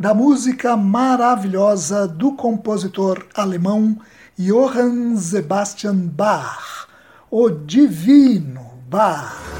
da música maravilhosa do compositor alemão Johann Sebastian Bach, o Divino Bach.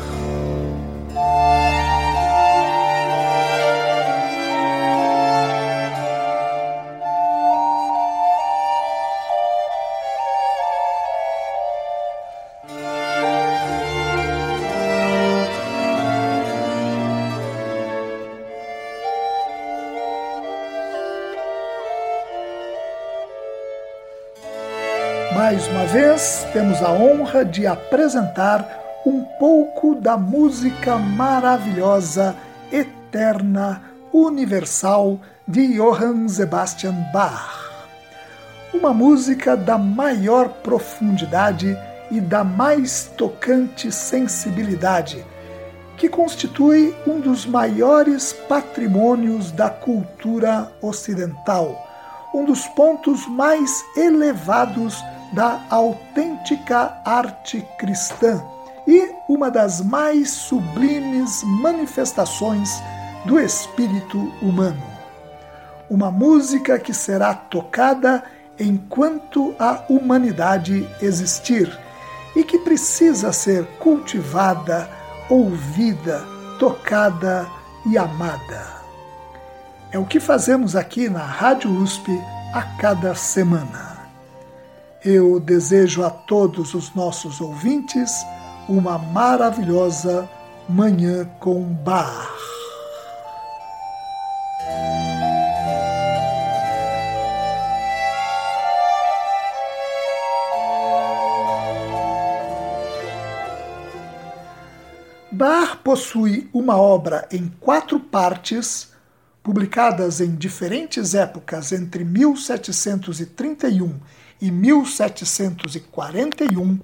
Mais uma vez, temos a honra de apresentar um pouco da música maravilhosa, eterna, universal de Johann Sebastian Bach. Uma música da maior profundidade e da mais tocante sensibilidade, que constitui um dos maiores patrimônios da cultura ocidental, um dos pontos mais elevados da autêntica arte cristã e uma das mais sublimes manifestações do espírito humano. Uma música que será tocada enquanto a humanidade existir e que precisa ser cultivada, ouvida, tocada e amada. É o que fazemos aqui na Rádio USP a cada semana. Eu desejo a todos os nossos ouvintes uma maravilhosa Manhã com Bar. Bar possui uma obra em quatro partes, publicadas em diferentes épocas entre 1731 e 1741,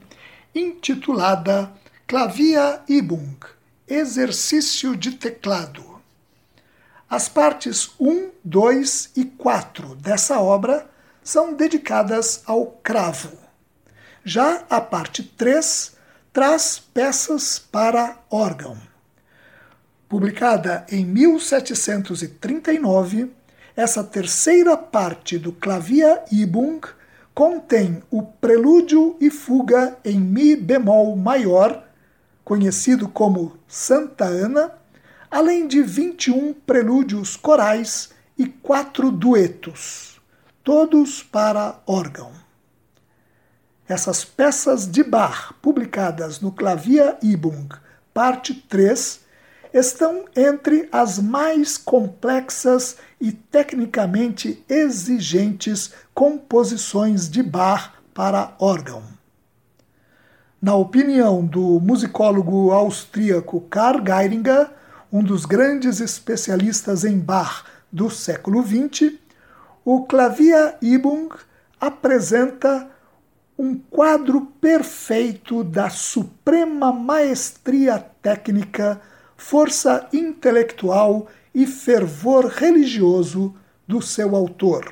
intitulada Clavia Übung Exercício de Teclado. As partes 1, 2 e 4 dessa obra são dedicadas ao cravo. Já a parte 3 traz peças para órgão. Publicada em 1739, essa terceira parte do Clavia Übung contém o prelúdio e fuga em Mi bemol maior, conhecido como Santa Ana, além de 21 prelúdios corais e quatro duetos, todos para órgão. Essas peças de Bach, publicadas no Clavia Übung, parte 3, estão entre as mais complexas e tecnicamente exigentes composições de Bach para órgão. Na opinião do musicólogo austríaco Karl Geiringer, um dos grandes especialistas em Bach do século XX, o Clavia Übung apresenta um quadro perfeito da suprema maestria técnica força intelectual e fervor religioso do seu autor.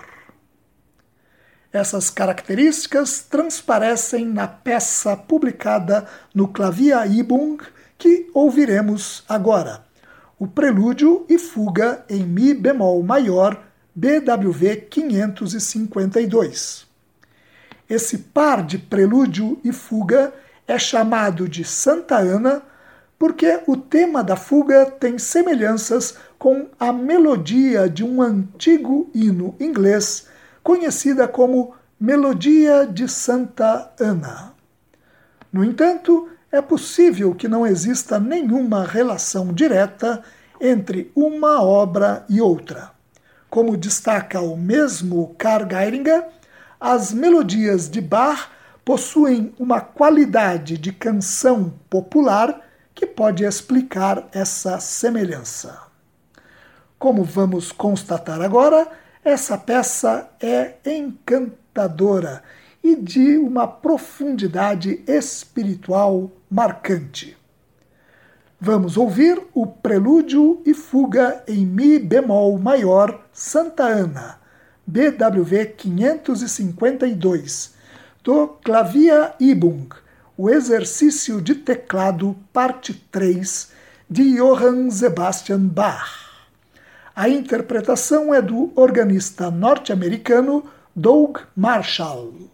Essas características transparecem na peça publicada no Clavia Übung que ouviremos agora, o Prelúdio e Fuga em Mi bemol maior, BWV 552. Esse par de prelúdio e fuga é chamado de Santa Ana porque o tema da fuga tem semelhanças com a melodia de um antigo hino inglês conhecida como Melodia de Santa Ana. No entanto, é possível que não exista nenhuma relação direta entre uma obra e outra. Como destaca o mesmo Karl Geiringer, as melodias de Bach possuem uma qualidade de canção popular que pode explicar essa semelhança. Como vamos constatar agora, essa peça é encantadora e de uma profundidade espiritual marcante. Vamos ouvir o Prelúdio e Fuga em Mi bemol maior Santa Ana, BWV 552, do Clavia Ibung, o exercício de teclado, parte 3, de Johann Sebastian Bach. A interpretação é do organista norte-americano Doug Marshall.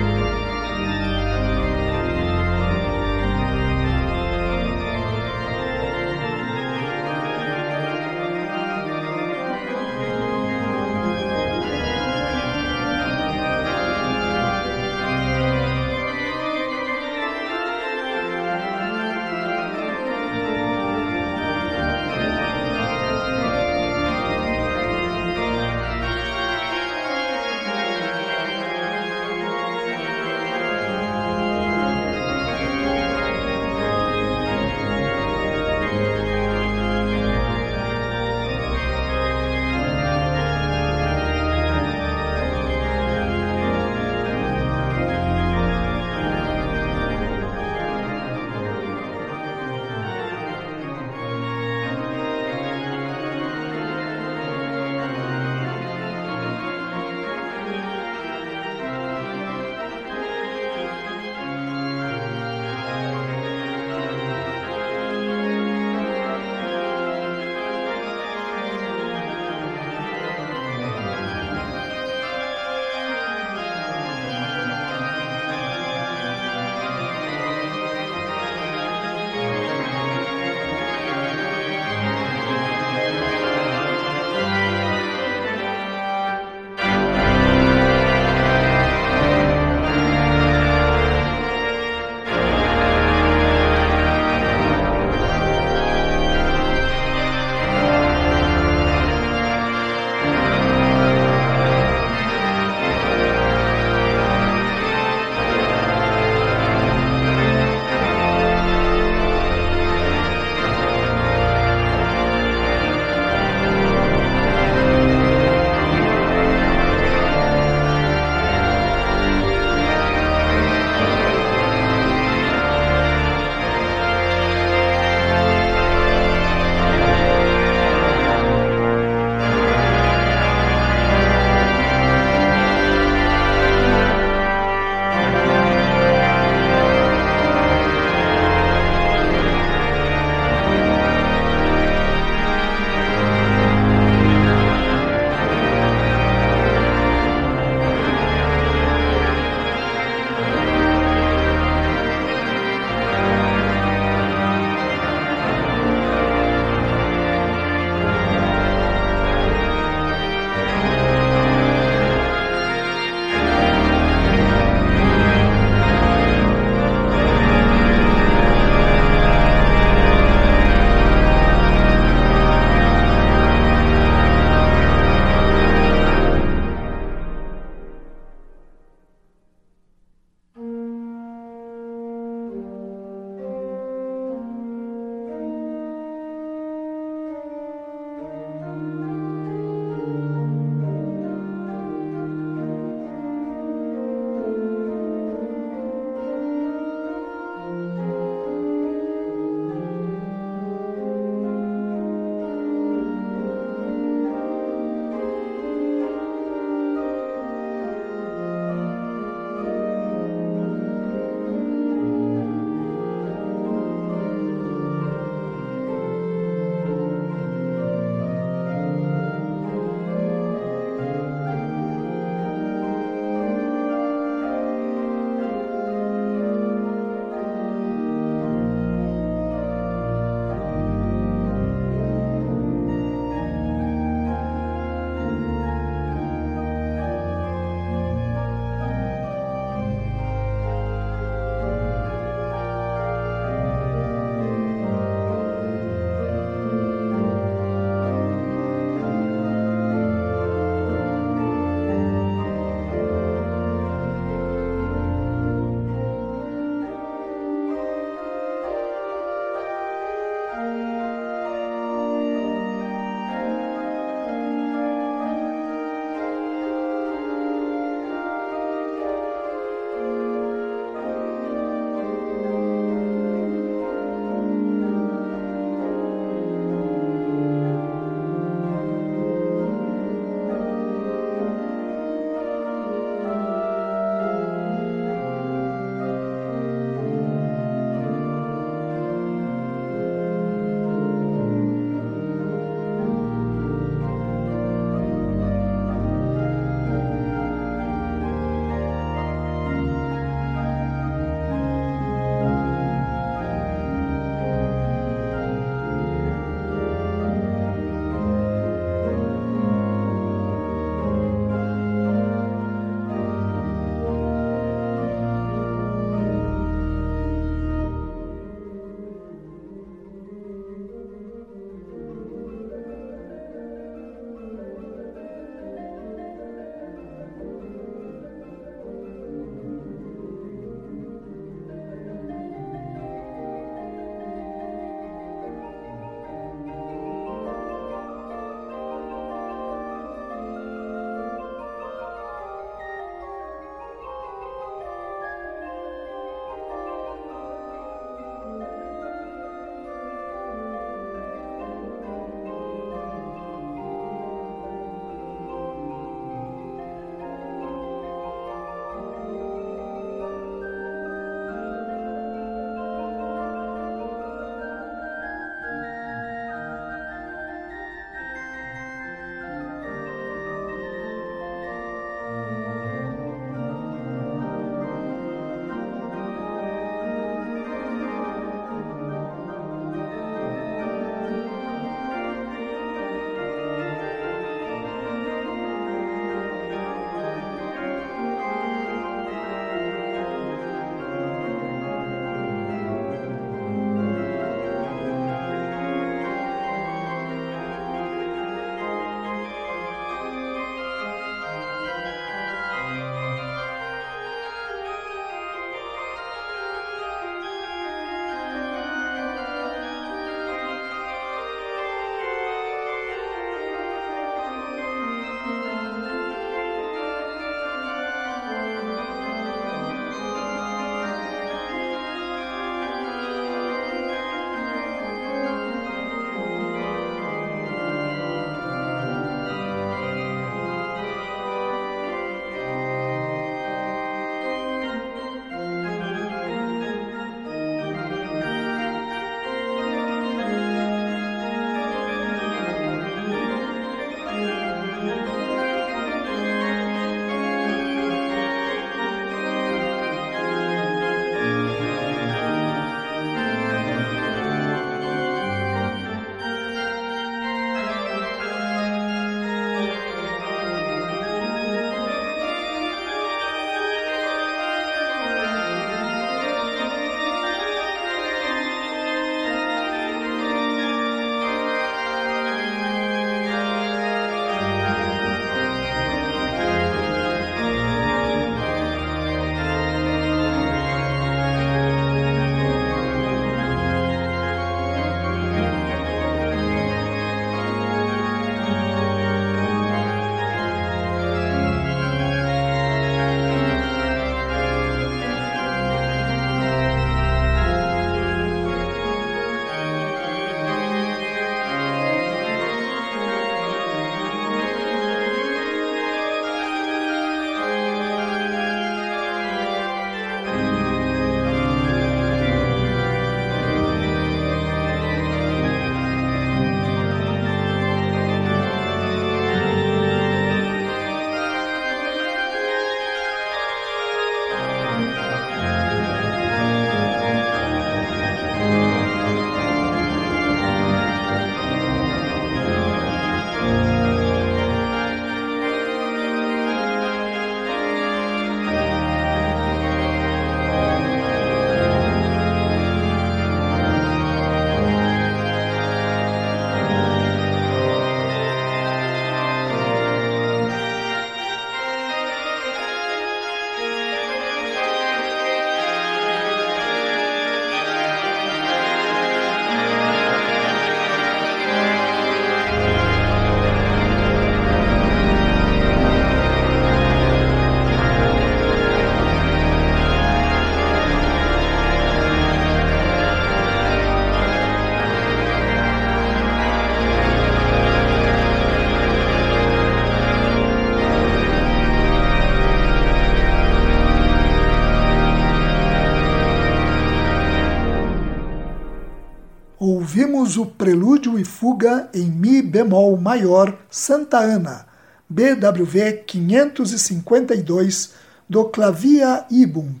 Ouvimos o Prelúdio e Fuga em Mi bemol maior Santa Ana, BWV 552, do Clavia Ibung,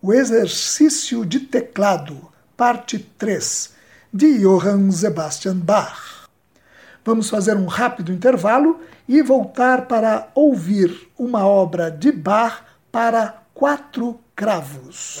o exercício de teclado, parte 3, de Johann Sebastian Bach. Vamos fazer um rápido intervalo e voltar para ouvir uma obra de Bach para quatro cravos.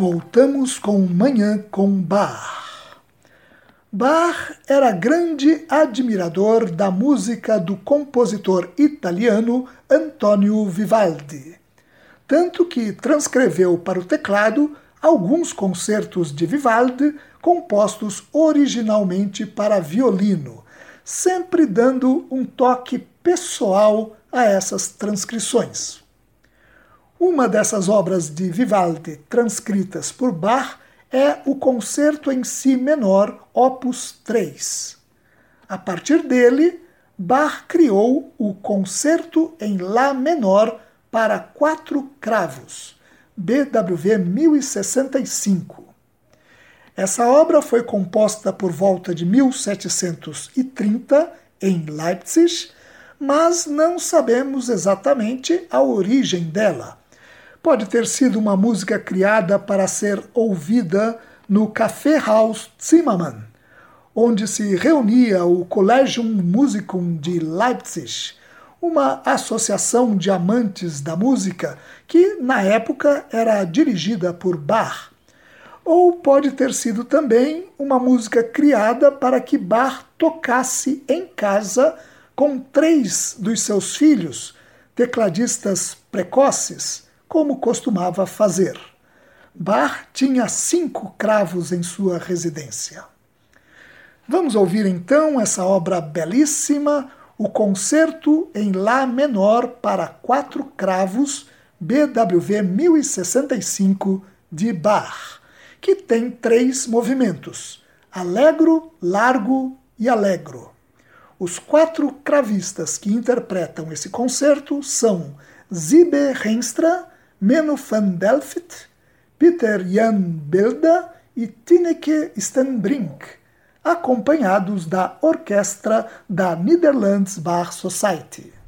Voltamos com Manhã com Bach. Bach era grande admirador da música do compositor italiano Antonio Vivaldi, tanto que transcreveu para o teclado alguns concertos de Vivaldi compostos originalmente para violino, sempre dando um toque pessoal a essas transcrições. Uma dessas obras de Vivaldi transcritas por Bach é o Concerto em Si menor, opus 3. A partir dele, Bach criou o Concerto em Lá menor para quatro cravos, BWV 1065. Essa obra foi composta por volta de 1730 em Leipzig, mas não sabemos exatamente a origem dela pode ter sido uma música criada para ser ouvida no Café Haus Zimmermann, onde se reunia o Collegium Musicum de Leipzig, uma associação de amantes da música que, na época, era dirigida por Bach. Ou pode ter sido também uma música criada para que Bach tocasse em casa com três dos seus filhos, tecladistas precoces como costumava fazer. Bach tinha cinco cravos em sua residência. Vamos ouvir então essa obra belíssima, o Concerto em Lá menor para quatro cravos, BWV 1065 de Bach, que tem três movimentos: alegro, largo e alegro. Os quatro cravistas que interpretam esse concerto são Zibe Renstra, Menno van Delft, Peter Jan Bilda e Tineke Stenbrink, acompanhados da orquestra da Netherlands Bar Society.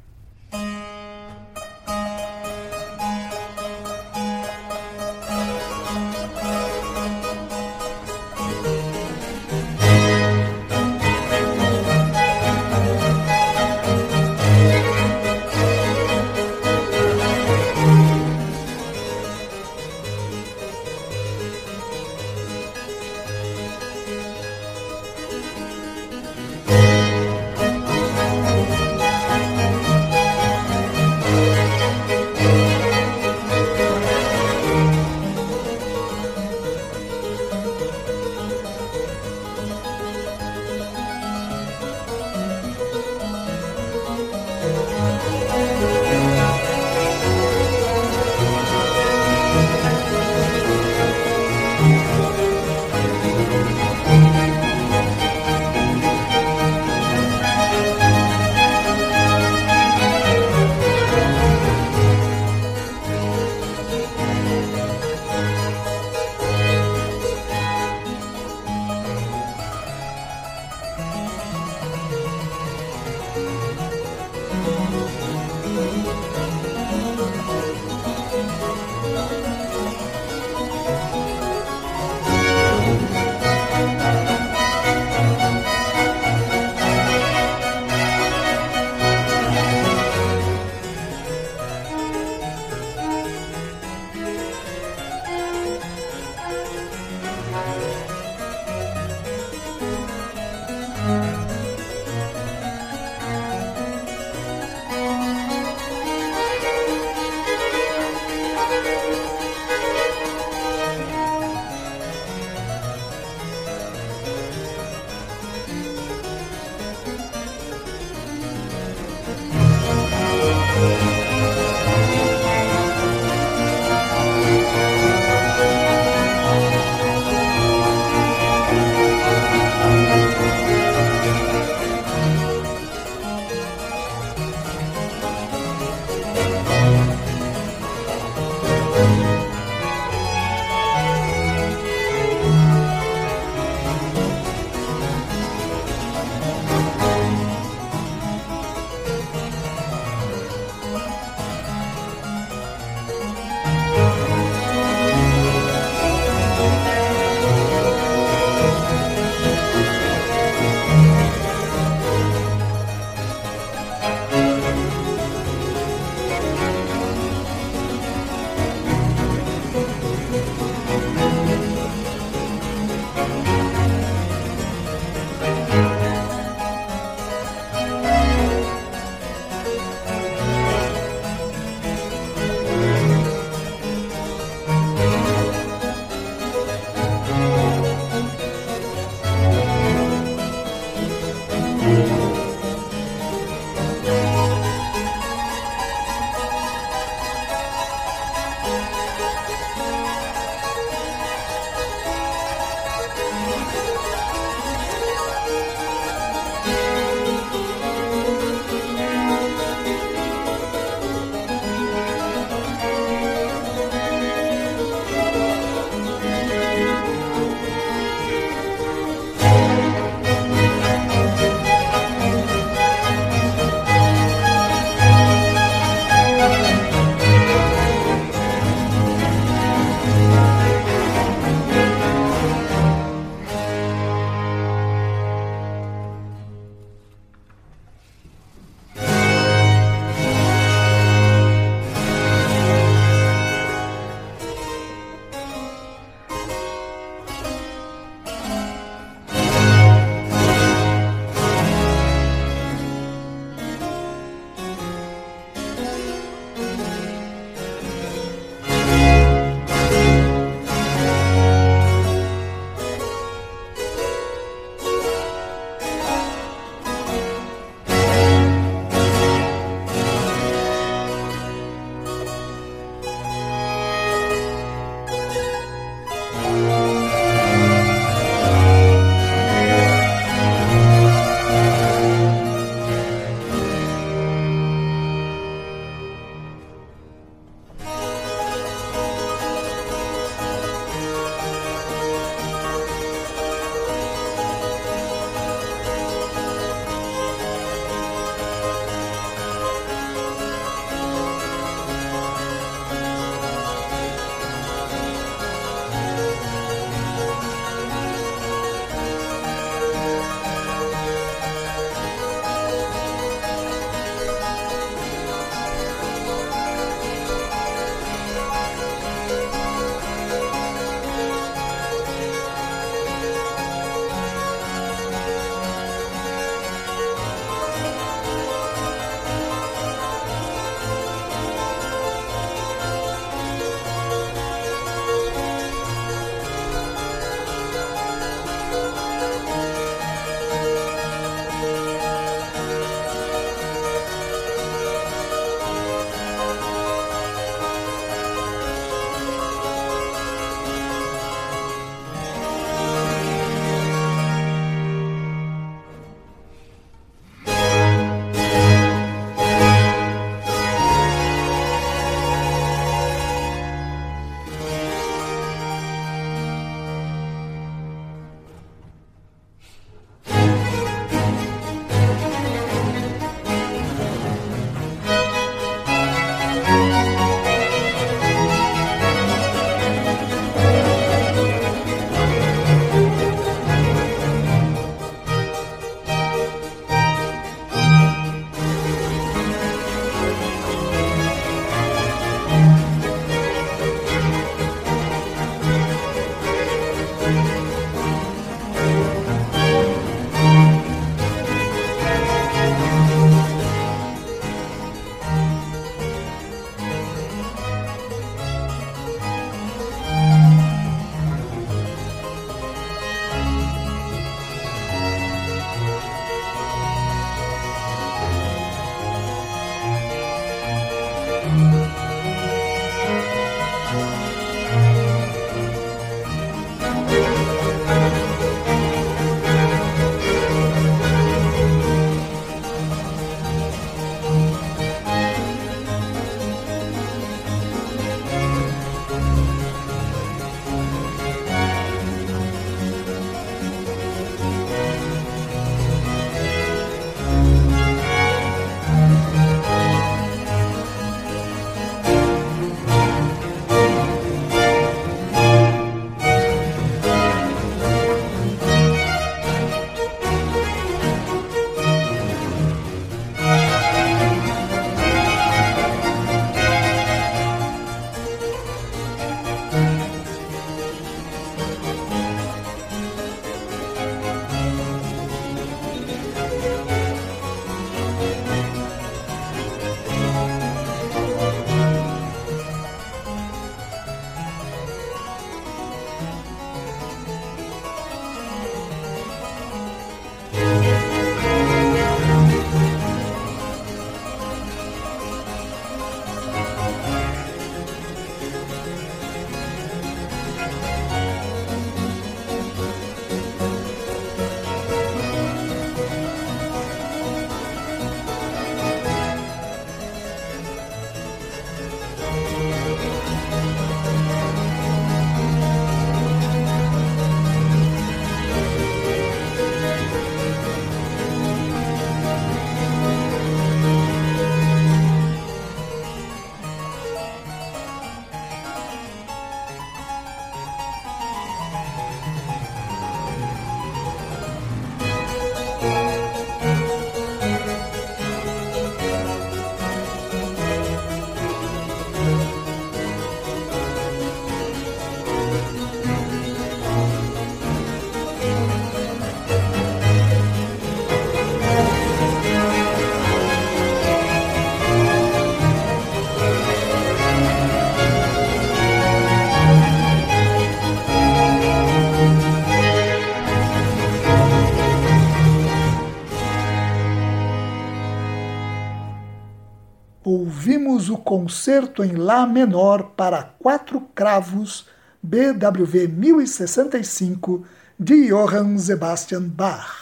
Concerto em Lá menor para quatro cravos BWV 1065 de Johann Sebastian Bach.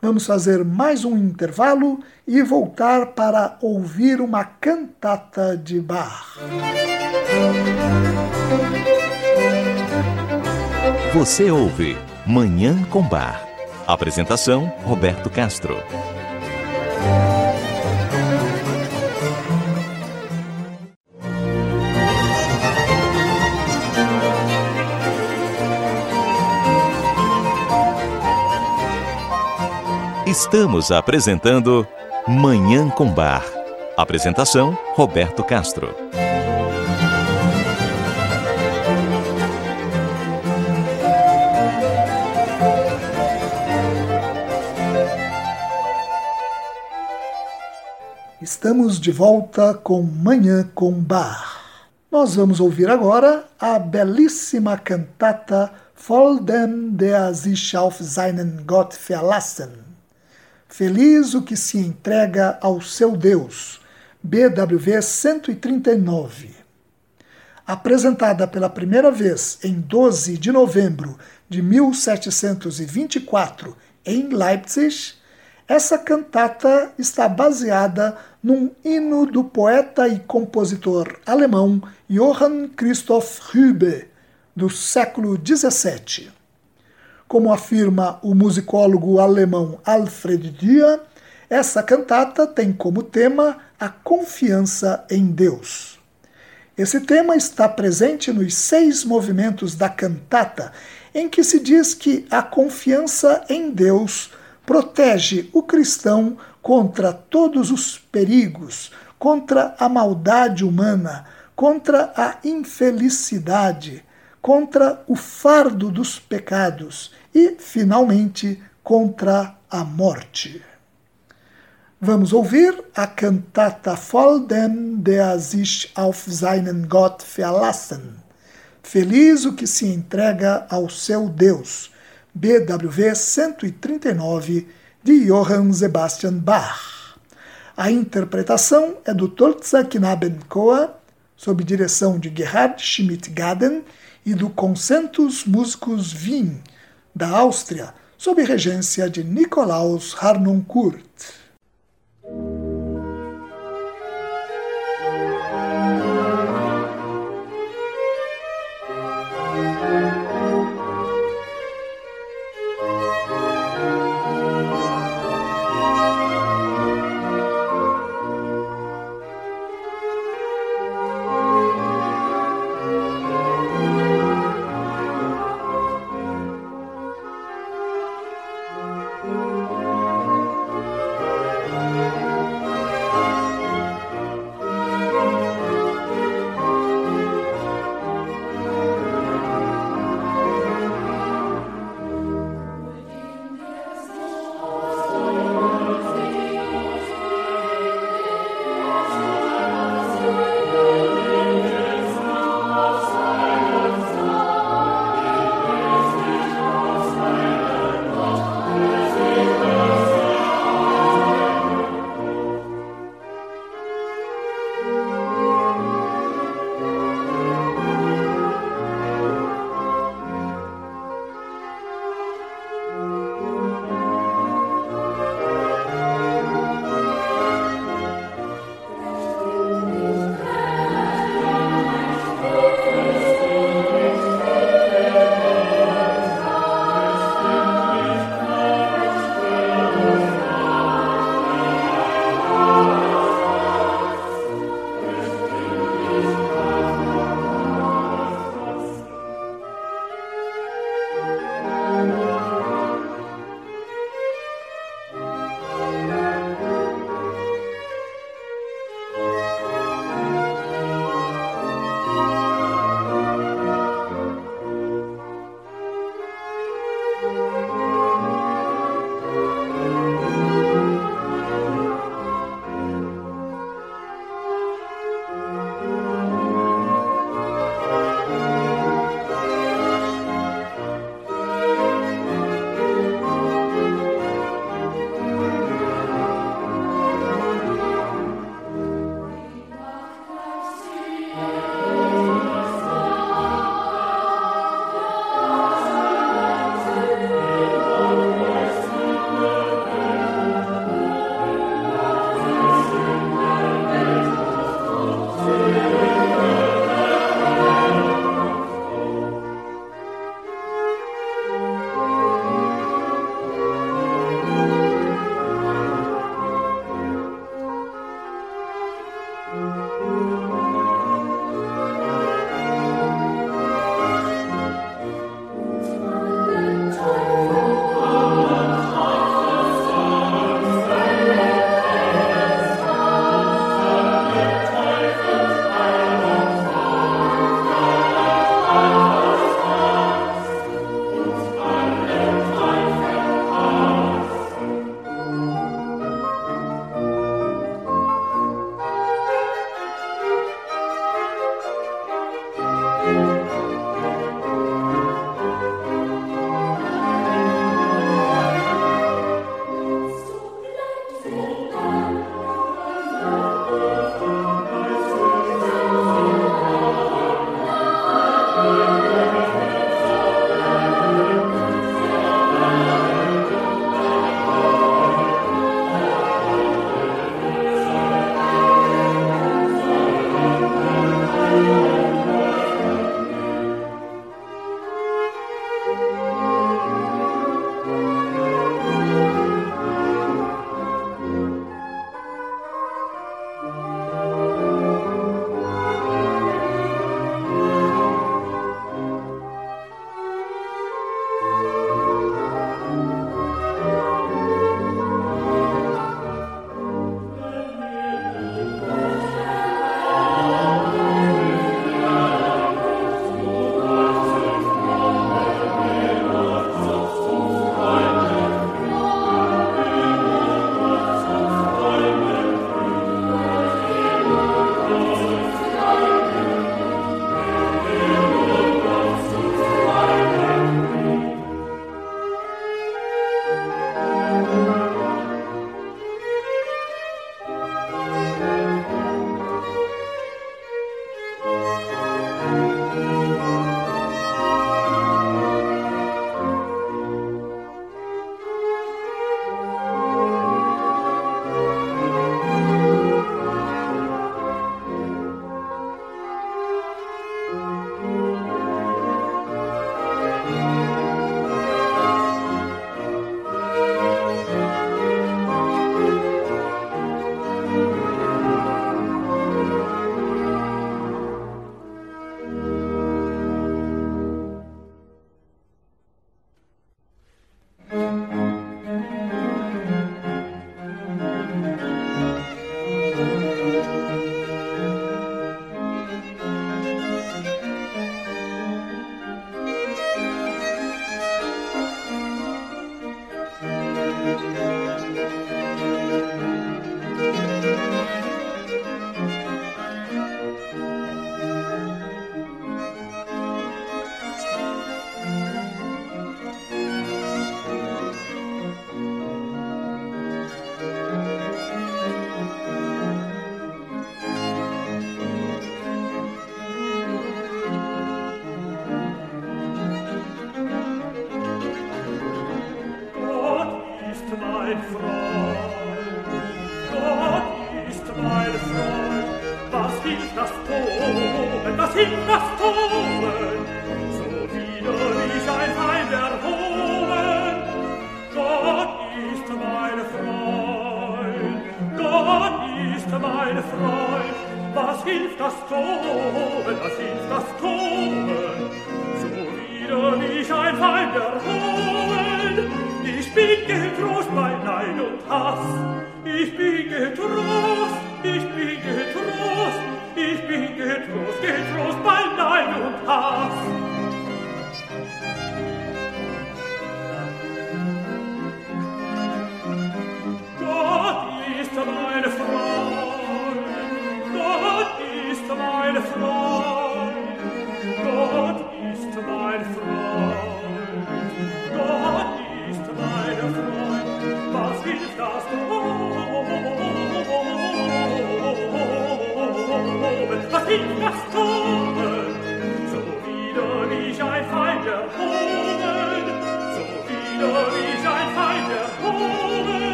Vamos fazer mais um intervalo e voltar para ouvir uma cantata de Bach. Você ouve Manhã com Bar. Apresentação Roberto Castro. Estamos apresentando Manhã com Bar. Apresentação Roberto Castro. Estamos de volta com Manhã com Bar. Nós vamos ouvir agora a belíssima cantata Voll dem der sich auf seinen Gott verlassen Feliz o que se entrega ao seu Deus. BWV 139. Apresentada pela primeira vez em 12 de novembro de 1724 em Leipzig, essa cantata está baseada num hino do poeta e compositor alemão Johann Christoph Rübe, do século XVII. Como afirma o musicólogo alemão Alfred Dia, essa cantata tem como tema a confiança em Deus. Esse tema está presente nos seis movimentos da cantata, em que se diz que a confiança em Deus protege o cristão contra todos os perigos, contra a maldade humana, contra a infelicidade, contra o fardo dos pecados e, finalmente, contra a morte. Vamos ouvir a cantata Voll dem der sich auf seinen Gott verlassen. Feliz o que se entrega ao seu Deus. BWV 139 de Johann Sebastian Bach. A interpretação é do Tolza Knabenchor, sob direção de Gerhard Schmidt-Gaden e do Concentus Musicus Wien, da Áustria, sob regência de Nikolaus Harnoncourt.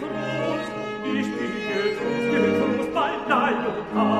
getrost, ich bin getrost, getrost, mein Leid und Haar.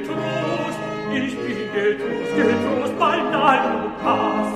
getrost, ich bin getrost, getrost, bald dein Pass.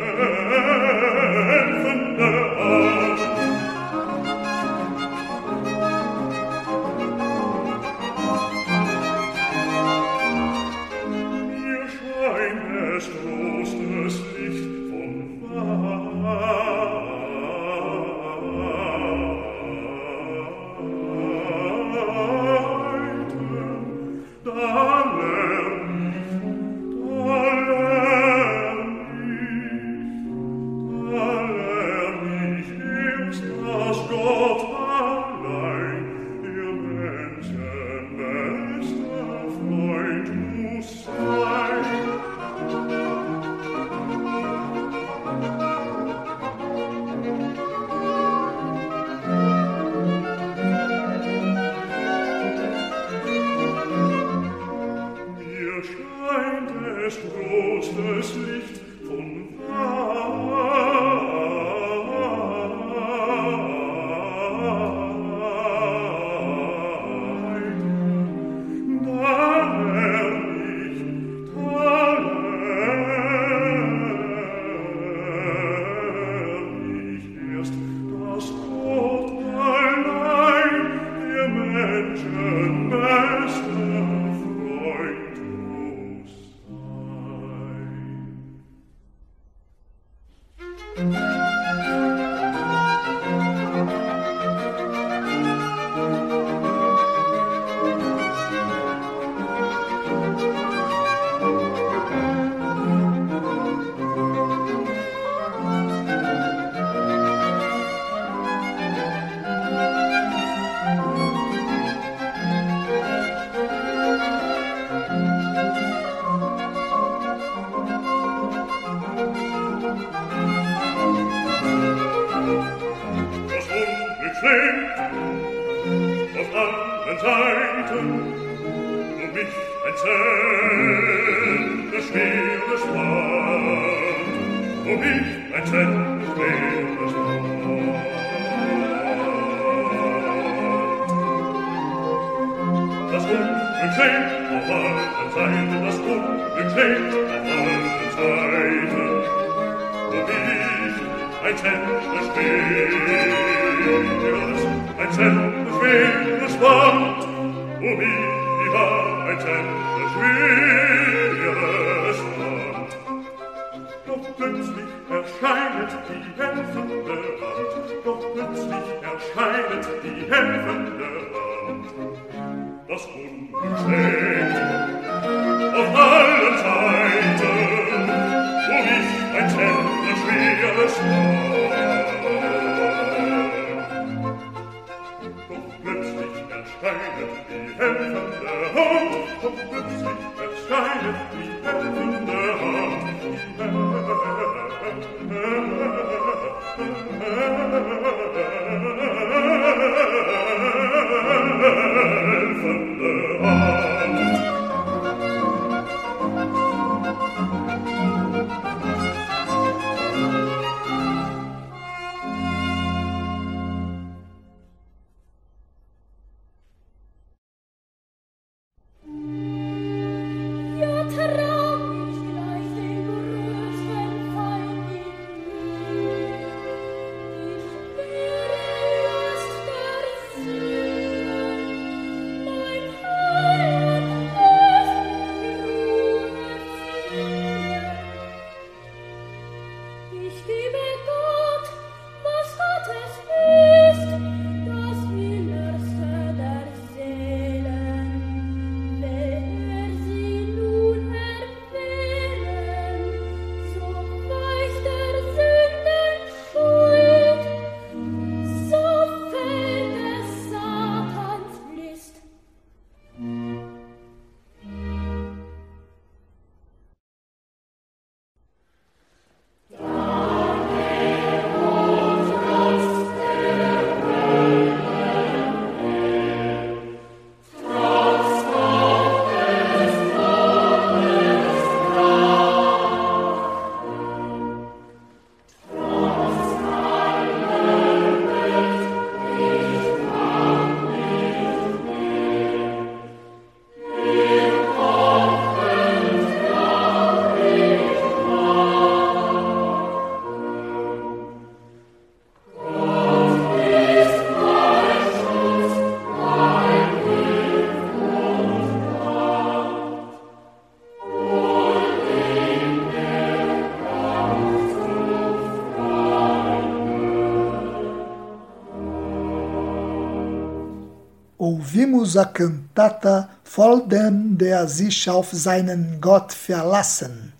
ouvimos a cantata Voll dem der sich auf seinen Gott verlassen.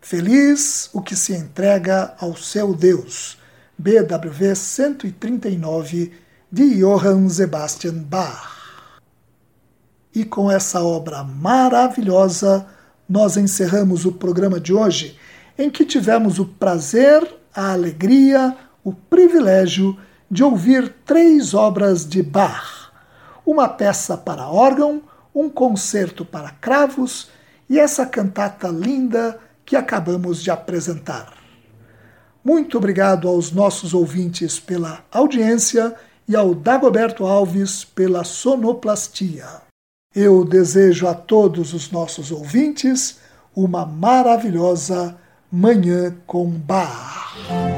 Feliz o que se entrega ao seu Deus. BWV 139 de Johann Sebastian Bach. E com essa obra maravilhosa, nós encerramos o programa de hoje, em que tivemos o prazer, a alegria, o privilégio de ouvir três obras de Bach: uma peça para órgão, um concerto para cravos e essa cantata linda que acabamos de apresentar. Muito obrigado aos nossos ouvintes pela audiência e ao Dagoberto Alves pela sonoplastia. Eu desejo a todos os nossos ouvintes uma maravilhosa Manhã com Bar.